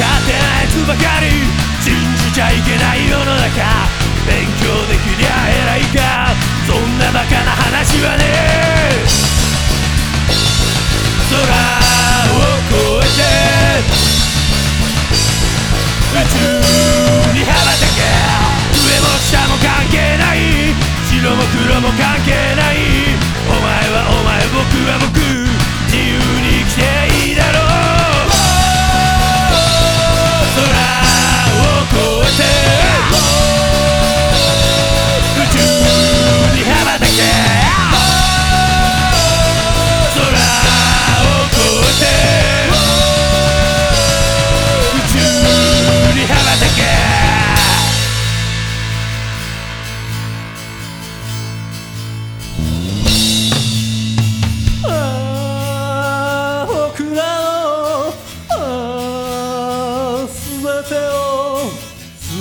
勝てないつばかり信じちゃいけない世の中。勉強できりゃ偉いか。そんなバカな話はねえ。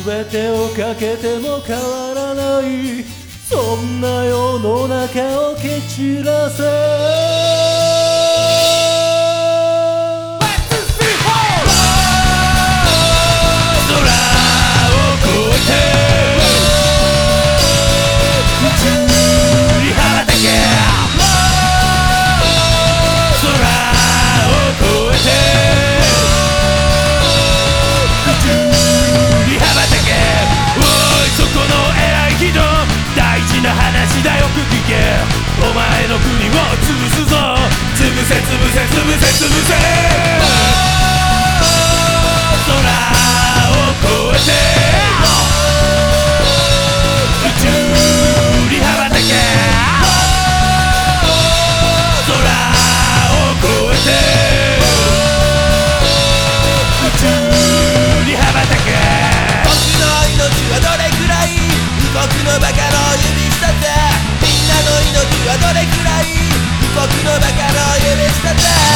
全てをかけても変わらない。そんな世の中を蹴散らせ。せつぶせつぶせ空を越えて宇宙に羽ばたけ空を越えて宇宙に羽ばたけ僕の命はどれくらい僕のバカの指一つみんなの命はどれくらい Un poquito de caro